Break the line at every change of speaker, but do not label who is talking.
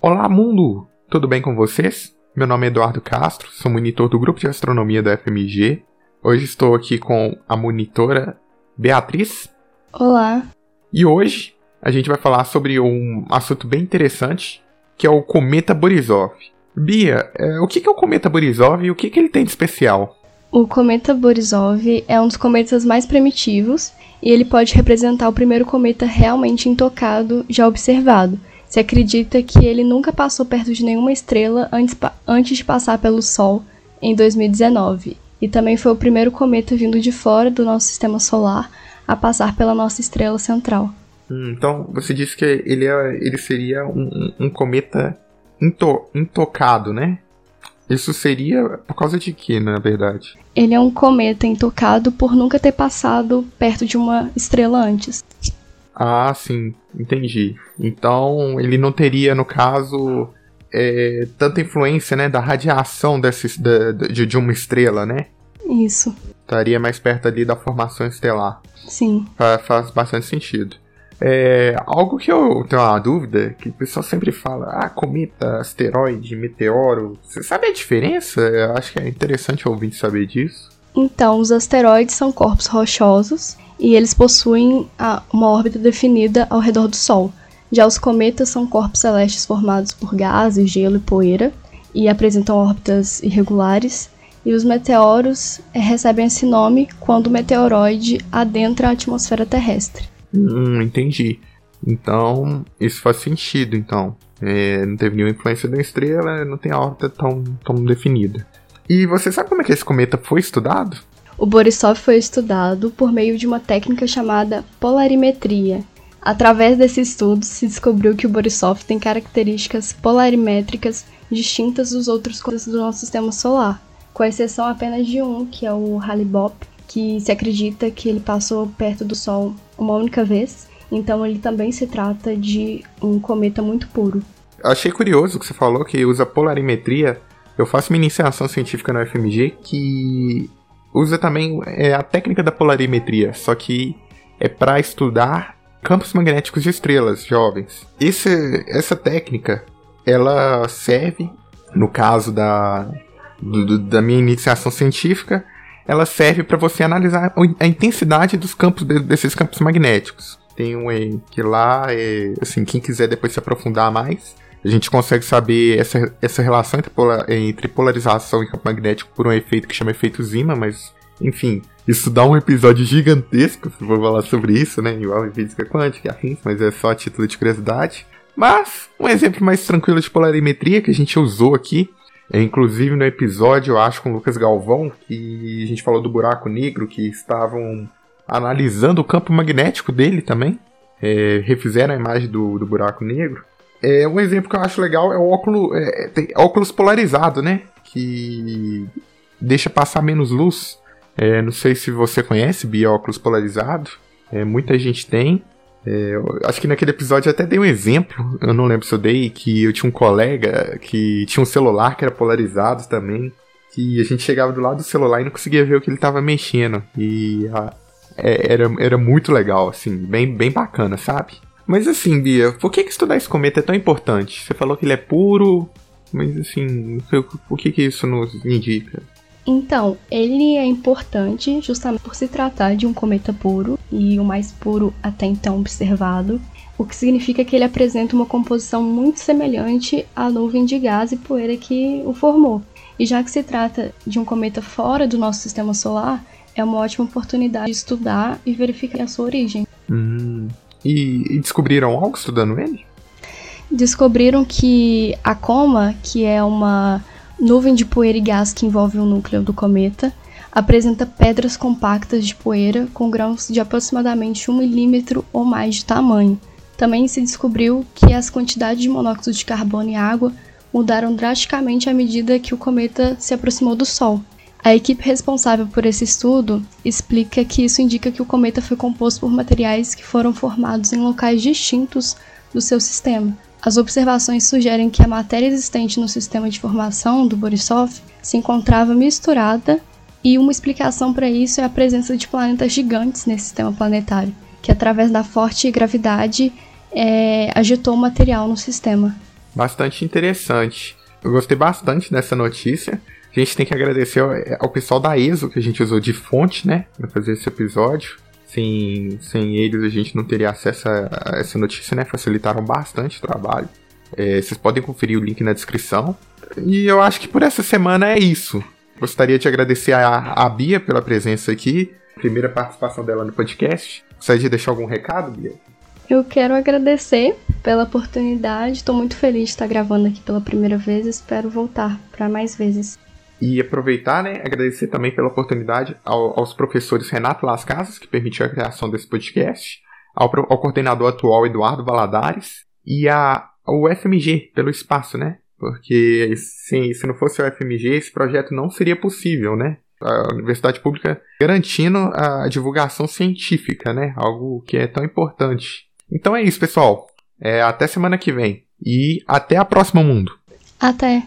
Olá, mundo! Tudo bem com vocês? Meu nome é Eduardo Castro, sou monitor do grupo de astronomia da FMG. Hoje estou aqui com a monitora Beatriz.
Olá!
E hoje a gente vai falar sobre um assunto bem interessante, que é o cometa Borisov. Bia, é, o que é o cometa Borisov e o que, que ele tem de especial?
O cometa Borisov é um dos cometas mais primitivos e ele pode representar o primeiro cometa realmente intocado já observado. Se acredita que ele nunca passou perto de nenhuma estrela antes, antes de passar pelo Sol em 2019, e também foi o primeiro cometa vindo de fora do nosso sistema solar a passar pela nossa estrela central.
Hum, então, você disse que ele, é, ele seria um, um cometa into, intocado, né? Isso seria por causa de quê, na verdade?
Ele é um cometa intocado por nunca ter passado perto de uma estrela antes.
Ah, sim, entendi. Então ele não teria, no caso, é, tanta influência, né, da radiação desse, da, de, de uma estrela, né?
Isso.
Estaria mais perto ali da formação estelar.
Sim.
Faz, faz bastante sentido. É, algo que eu tenho uma dúvida, que o pessoal sempre fala, ah, cometa, asteroide, meteoro. Você sabe a diferença? Eu acho que é interessante ouvir saber disso.
Então, os asteroides são corpos rochosos e eles possuem uma órbita definida ao redor do Sol. Já os cometas são corpos celestes formados por gases, gelo e poeira e apresentam órbitas irregulares. E os meteoros é, recebem esse nome quando o meteoroide adentra a atmosfera terrestre.
Hum, entendi. Então, isso faz sentido, então. É, não teve nenhuma influência da estrela, não tem a órbita tão, tão definida. E você sabe como é que esse cometa foi estudado?
O Borisov foi estudado por meio de uma técnica chamada polarimetria. Através desse estudo, se descobriu que o Borisov tem características polarimétricas distintas dos outros cometas do nosso sistema solar, com exceção apenas de um, que é o Hale-Bopp, que se acredita que ele passou perto do Sol uma única vez, então ele também se trata de um cometa muito puro.
Achei curioso que você falou que usa polarimetria. Eu faço minha iniciação científica na UFMG que usa também é, a técnica da polarimetria, só que é para estudar campos magnéticos de estrelas jovens. Esse, essa técnica ela serve, no caso da, do, da minha iniciação científica, ela serve para você analisar a intensidade dos campos desses campos magnéticos. Tem um que lá, é, assim, quem quiser depois se aprofundar mais, a gente consegue saber essa, essa relação entre, entre polarização e campo magnético por um efeito que chama efeito Zima, mas, enfim, isso dá um episódio gigantesco se for falar sobre isso, né? Igual em física quântica, afins, mas é só título de curiosidade. Mas, um exemplo mais tranquilo de polarimetria que a gente usou aqui é, inclusive no episódio, eu acho, com o Lucas Galvão, que a gente falou do buraco negro, que estavam analisando o campo magnético dele também. É, refizeram a imagem do, do buraco negro. É, um exemplo que eu acho legal é o óculos, é, óculos polarizado, né? Que deixa passar menos luz. É, não sei se você conhece bióculos polarizado. É, muita gente tem. É, acho que naquele episódio eu até dei um exemplo, eu não lembro se eu dei, que eu tinha um colega que tinha um celular que era polarizado também, que a gente chegava do lado do celular e não conseguia ver o que ele estava mexendo. E a, é, era, era muito legal, assim, bem, bem bacana, sabe? Mas assim, Bia, por que, que estudar esse cometa é tão importante? Você falou que ele é puro, mas assim, o que, que isso nos indica?
Então, ele é importante justamente por se tratar de um cometa puro e o mais puro até então observado, o que significa que ele apresenta uma composição muito semelhante à nuvem de gás e poeira que o formou. E já que se trata de um cometa fora do nosso sistema solar, é uma ótima oportunidade de estudar e verificar a sua origem.
Hum. E, e descobriram algo estudando ele?
Descobriram que a coma, que é uma nuvem de poeira e gás que envolve o núcleo do cometa, apresenta pedras compactas de poeira com grãos de aproximadamente 1 milímetro ou mais de tamanho. Também se descobriu que as quantidades de monóxido de carbono e água mudaram drasticamente à medida que o cometa se aproximou do Sol. A equipe responsável por esse estudo explica que isso indica que o cometa foi composto por materiais que foram formados em locais distintos do seu sistema, as observações sugerem que a matéria existente no sistema de formação do Borisov se encontrava misturada e uma explicação para isso é a presença de planetas gigantes nesse sistema planetário, que através da forte gravidade é, agitou o material no sistema.
bastante interessante. Eu gostei bastante dessa notícia. A gente tem que agradecer ao, ao pessoal da ESO que a gente usou de fonte, né, para fazer esse episódio. Sem, sem eles a gente não teria acesso a, a essa notícia, né? Facilitaram bastante o trabalho. É, vocês podem conferir o link na descrição. E eu acho que por essa semana é isso. Gostaria de agradecer a, a Bia pela presença aqui, primeira participação dela no podcast. Gostaria de deixar algum recado, Bia?
Eu quero agradecer pela oportunidade. Estou muito feliz de estar gravando aqui pela primeira vez. Espero voltar para mais vezes.
E aproveitar, né, agradecer também pela oportunidade ao, aos professores Renato Las Casas, que permitiu a criação desse podcast, ao, ao coordenador atual Eduardo Valadares e a, ao FMG pelo espaço, né? Porque se, se não fosse o FMG, esse projeto não seria possível, né? A universidade pública garantindo a divulgação científica, né? Algo que é tão importante. Então é isso, pessoal. É, até semana que vem. E até a próxima, mundo.
Até.